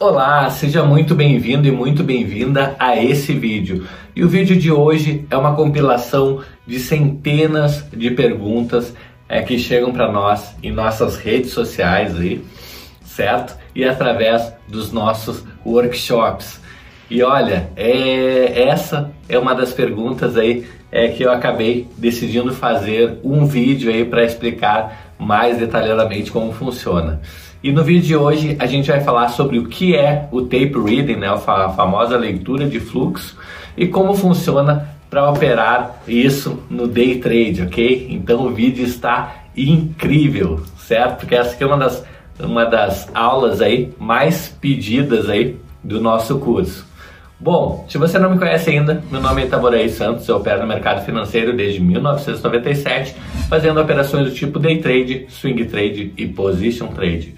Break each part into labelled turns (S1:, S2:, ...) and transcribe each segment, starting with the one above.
S1: Olá, seja muito bem-vindo e muito bem-vinda a esse vídeo. E o vídeo de hoje é uma compilação de centenas de perguntas é, que chegam para nós em nossas redes sociais aí, certo? E através dos nossos workshops. E olha, é, essa é uma das perguntas aí é, que eu acabei decidindo fazer um vídeo aí para explicar mais detalhadamente como funciona. E no vídeo de hoje a gente vai falar sobre o que é o tape reading, né, a famosa leitura de fluxo, e como funciona para operar isso no day trade, ok? Então o vídeo está incrível, certo? Porque essa aqui é uma das, uma das aulas aí mais pedidas aí do nosso curso. Bom, se você não me conhece ainda, meu nome é Itaboraí Santos, eu opero no mercado financeiro desde 1997, fazendo operações do tipo day trade, swing trade e position trade.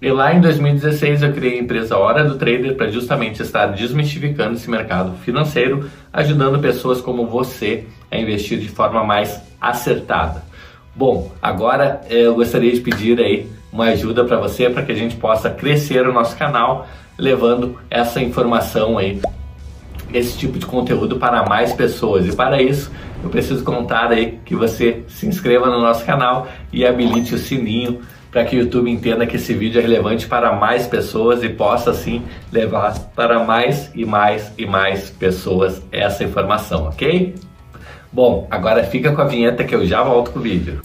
S1: E lá em 2016 eu criei a empresa Hora do Trader para justamente estar desmistificando esse mercado financeiro, ajudando pessoas como você a investir de forma mais acertada. Bom, agora eh, eu gostaria de pedir aí uma ajuda para você para que a gente possa crescer o nosso canal, levando essa informação aí esse tipo de conteúdo para mais pessoas. E para isso, eu preciso contar aí que você se inscreva no nosso canal e habilite o sininho para que o YouTube entenda que esse vídeo é relevante para mais pessoas e possa assim levar para mais e mais e mais pessoas essa informação, ok? Bom, agora fica com a vinheta que eu já volto com o vídeo.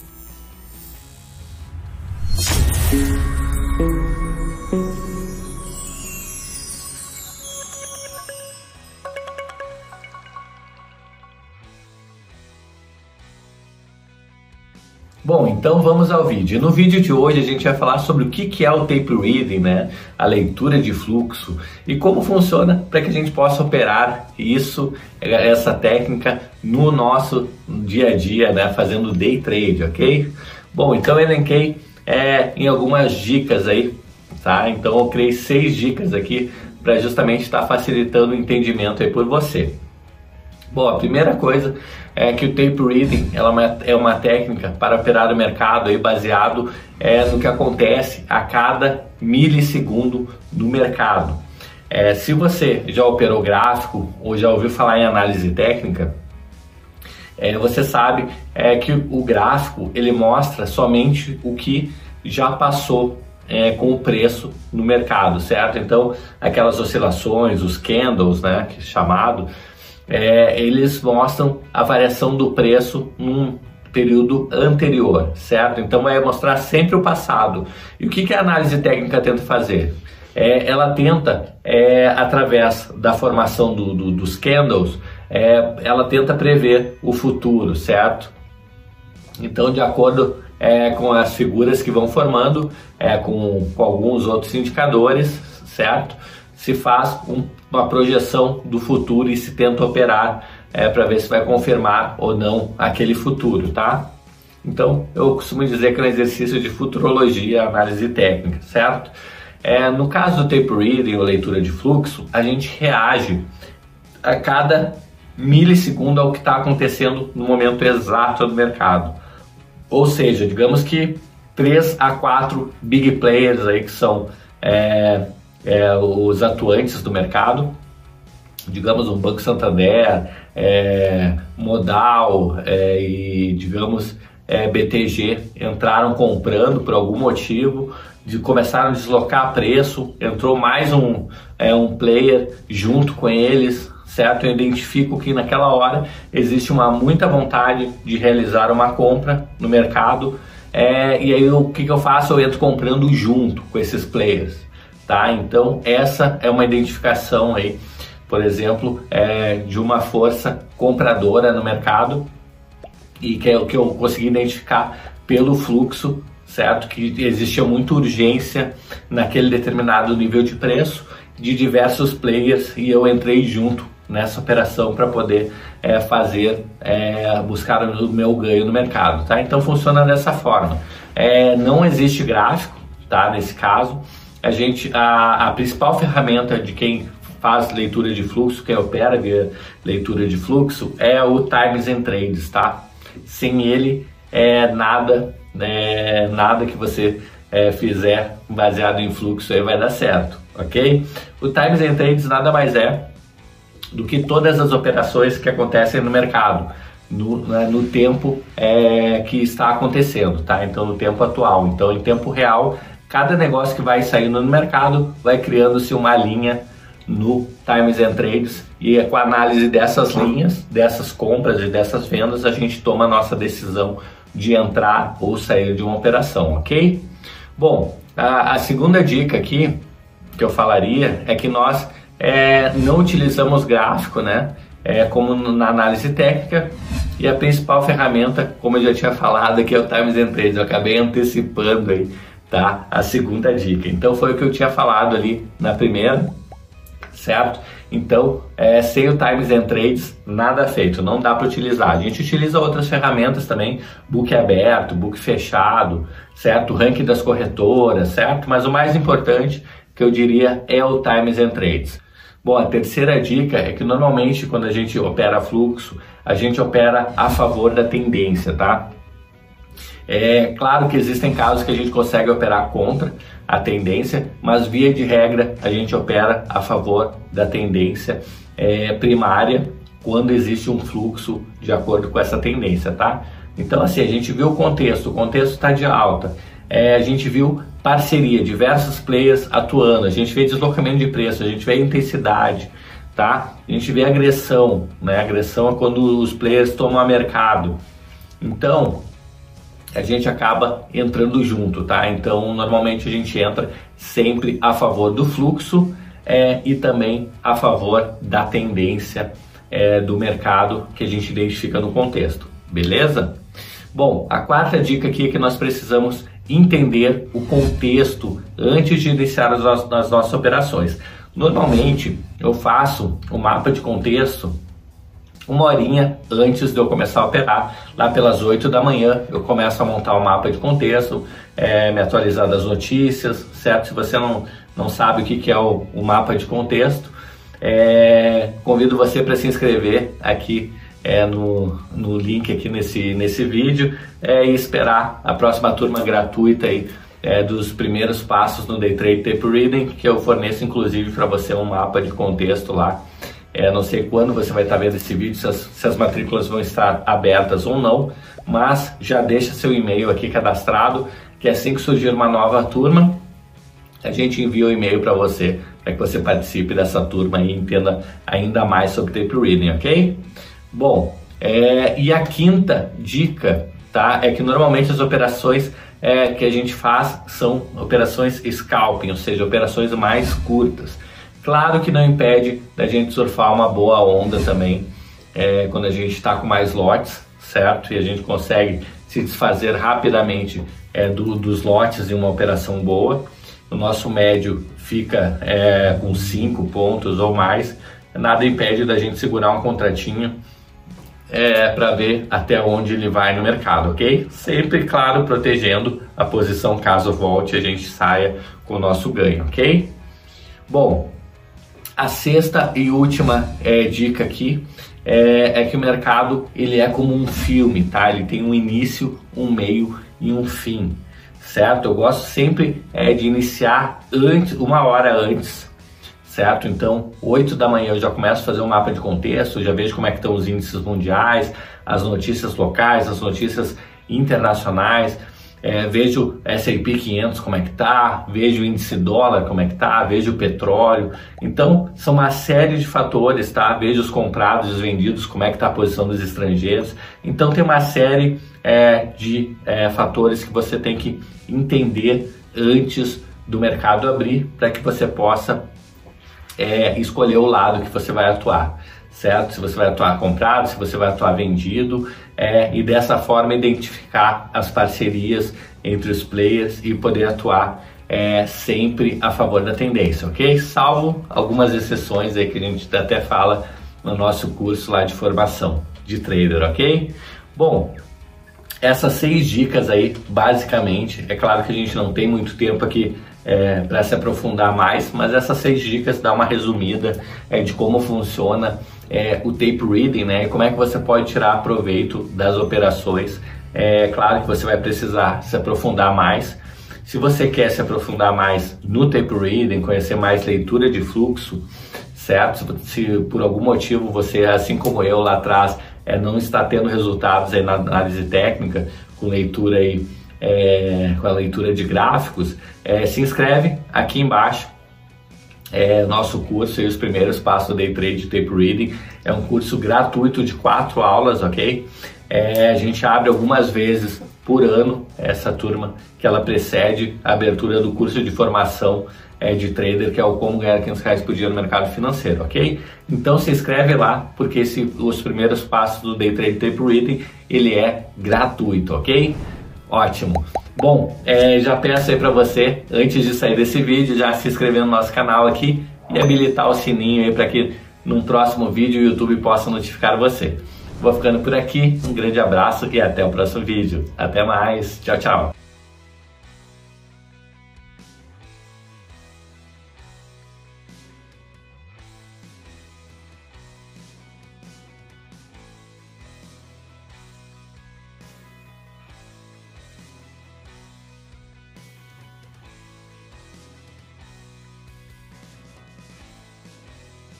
S1: Bom, então vamos ao vídeo. No vídeo de hoje a gente vai falar sobre o que é o tape reading, né? A leitura de fluxo e como funciona para que a gente possa operar isso, essa técnica no nosso dia a dia, né? Fazendo day trade, ok? Bom, então eu elenquei é, em algumas dicas aí, tá? Então eu criei seis dicas aqui para justamente estar facilitando o entendimento aí por você. Bom, a primeira coisa é que o tape reading ela é uma técnica para operar o mercado aí baseado é, no que acontece a cada milissegundo no mercado. É, se você já operou gráfico ou já ouviu falar em análise técnica, é, você sabe é, que o gráfico ele mostra somente o que já passou é, com o preço no mercado, certo? Então, aquelas oscilações, os candles, né, que é chamado, é, eles mostram a variação do preço num período anterior, certo? Então vai mostrar sempre o passado. E o que, que a análise técnica tenta fazer? É, ela tenta, é, através da formação do, do, dos candles, é, ela tenta prever o futuro, certo? Então, de acordo é, com as figuras que vão formando, é, com, com alguns outros indicadores, certo? Se faz um uma projeção do futuro e se tenta operar é, para ver se vai confirmar ou não aquele futuro, tá? Então, eu costumo dizer que é um exercício de futurologia, análise técnica, certo? É, no caso do tape reading ou leitura de fluxo, a gente reage a cada milissegundo ao que está acontecendo no momento exato do mercado. Ou seja, digamos que 3 a 4 big players aí que são é, é, os atuantes do mercado, digamos um Banco Santander, é, Modal é, e digamos é, BTG entraram comprando por algum motivo, de começaram a deslocar preço, entrou mais um, é, um player junto com eles, certo? Eu identifico que naquela hora existe uma muita vontade de realizar uma compra no mercado é, e aí o que, que eu faço? Eu entro comprando junto com esses players tá? Então essa é uma identificação aí, por exemplo, é, de uma força compradora no mercado e que é o que eu consegui identificar pelo fluxo, certo? Que existia muita urgência naquele determinado nível de preço de diversos players e eu entrei junto nessa operação para poder é, fazer, é, buscar o meu ganho no mercado, tá? Então funciona dessa forma. É, não existe gráfico, tá? Nesse caso, a gente a, a principal ferramenta de quem faz leitura de fluxo, quem opera via leitura de fluxo, é o Times and Trades, tá? Sem ele, é nada, é, nada que você é, fizer baseado em fluxo aí vai dar certo, ok? O Times and Trades nada mais é do que todas as operações que acontecem no mercado, no, né, no tempo é, que está acontecendo, tá? Então, no tempo atual. Então, em tempo real, cada negócio que vai saindo no mercado vai criando-se uma linha no Times and Trades e é com a análise dessas linhas, dessas compras e dessas vendas, a gente toma a nossa decisão de entrar ou sair de uma operação, ok? Bom, a, a segunda dica aqui que eu falaria é que nós é, não utilizamos gráfico, né? É, como na análise técnica e a principal ferramenta, como eu já tinha falado, aqui é o Times and Trades. Eu acabei antecipando aí, tá? A segunda dica. Então foi o que eu tinha falado ali na primeira, certo? Então, é, sem o Times and Trades, nada feito, não dá para utilizar. A gente utiliza outras ferramentas também, book aberto, book fechado, certo? Ranking das corretoras, certo? Mas o mais importante que eu diria é o Times and Trades. Bom, a terceira dica é que normalmente quando a gente opera fluxo, a gente opera a favor da tendência, tá? É claro que existem casos que a gente consegue operar contra a tendência, mas via de regra a gente opera a favor da tendência é, primária quando existe um fluxo de acordo com essa tendência, tá? Então assim, a gente viu o contexto, o contexto está de alta, é, a gente viu parceria, diversos players atuando, a gente vê deslocamento de preço, a gente vê intensidade, tá? A gente vê agressão, né? Agressão é quando os players tomam a mercado. Então, a gente acaba entrando junto, tá? Então, normalmente a gente entra sempre a favor do fluxo é, e também a favor da tendência é, do mercado que a gente identifica no contexto, beleza? Bom, a quarta dica aqui é que nós precisamos entender o contexto antes de iniciar as, as nossas operações. Normalmente eu faço o um mapa de contexto uma horinha antes de eu começar a operar, lá pelas 8 da manhã eu começo a montar o um mapa de contexto, é, me atualizar das notícias, certo? Se você não, não sabe o que, que é o, o mapa de contexto, é, convido você para se inscrever aqui é, no, no link aqui nesse, nesse vídeo é, e esperar a próxima turma gratuita aí, é, dos primeiros passos no Day Trade Tape Reading, que eu forneço inclusive para você um mapa de contexto lá. É, não sei quando você vai estar vendo esse vídeo, se as, se as matrículas vão estar abertas ou não, mas já deixa seu e-mail aqui cadastrado, que assim que surgir uma nova turma, a gente envia o um e-mail para você, para que você participe dessa turma e entenda ainda mais sobre tape reading, ok? Bom, é, e a quinta dica, tá? É que normalmente as operações é, que a gente faz são operações scalping, ou seja, operações mais curtas. Claro que não impede da gente surfar uma boa onda também é, quando a gente está com mais lotes, certo? E a gente consegue se desfazer rapidamente é, do, dos lotes em uma operação boa. O nosso médio fica é, com 5 pontos ou mais. Nada impede da gente segurar um contratinho é, para ver até onde ele vai no mercado, ok? Sempre, claro, protegendo a posição caso volte a gente saia com o nosso ganho, ok? Bom, a sexta e última é, dica aqui é, é, que o mercado ele é como um filme, tá? Ele tem um início, um meio e um fim, certo? Eu gosto sempre é, de iniciar antes, uma hora antes certo? Então, 8 da manhã eu já começo a fazer um mapa de contexto, já vejo como é que estão os índices mundiais, as notícias locais, as notícias internacionais, é, vejo S&P 500 como é que tá, vejo o índice dólar como é que tá, vejo o petróleo. Então, são uma série de fatores, tá? Vejo os comprados os vendidos, como é que tá a posição dos estrangeiros. Então, tem uma série é, de é, fatores que você tem que entender antes do mercado abrir para que você possa é, escolher o lado que você vai atuar, certo? Se você vai atuar comprado, se você vai atuar vendido, é, e dessa forma identificar as parcerias entre os players e poder atuar é, sempre a favor da tendência, ok? Salvo algumas exceções aí que a gente até fala no nosso curso lá de formação de trader, ok? Bom, essas seis dicas aí, basicamente, é claro que a gente não tem muito tempo aqui é, para se aprofundar mais, mas essas seis dicas dá uma resumida é, de como funciona é, o tape reading, né? E como é que você pode tirar proveito das operações. É claro que você vai precisar se aprofundar mais, Se você quer se aprofundar mais no tape reading, conhecer mais leitura de fluxo, certo? Se por algum motivo você, assim como eu lá atrás, é, não está tendo resultados aí na análise técnica com leitura aí, é, com a leitura de gráficos, é, se inscreve aqui embaixo. É, nosso curso e os primeiros passos do Day Trade Tape Reading é um curso gratuito de quatro aulas, ok? É, a gente abre algumas vezes por ano essa turma que ela precede a abertura do curso de formação é, de trader, que é o Como Ganhar 500 Reais por Dia no Mercado Financeiro, ok? Então se inscreve lá, porque esse, os primeiros passos do Day Trade Tape Reading, ele é gratuito, ok? Ótimo! Bom, é, já peço aí para você, antes de sair desse vídeo, já se inscrever no nosso canal aqui e habilitar o sininho aí para que num próximo vídeo o YouTube possa notificar você. Vou ficando por aqui, um grande abraço e até o próximo vídeo. Até mais, tchau, tchau!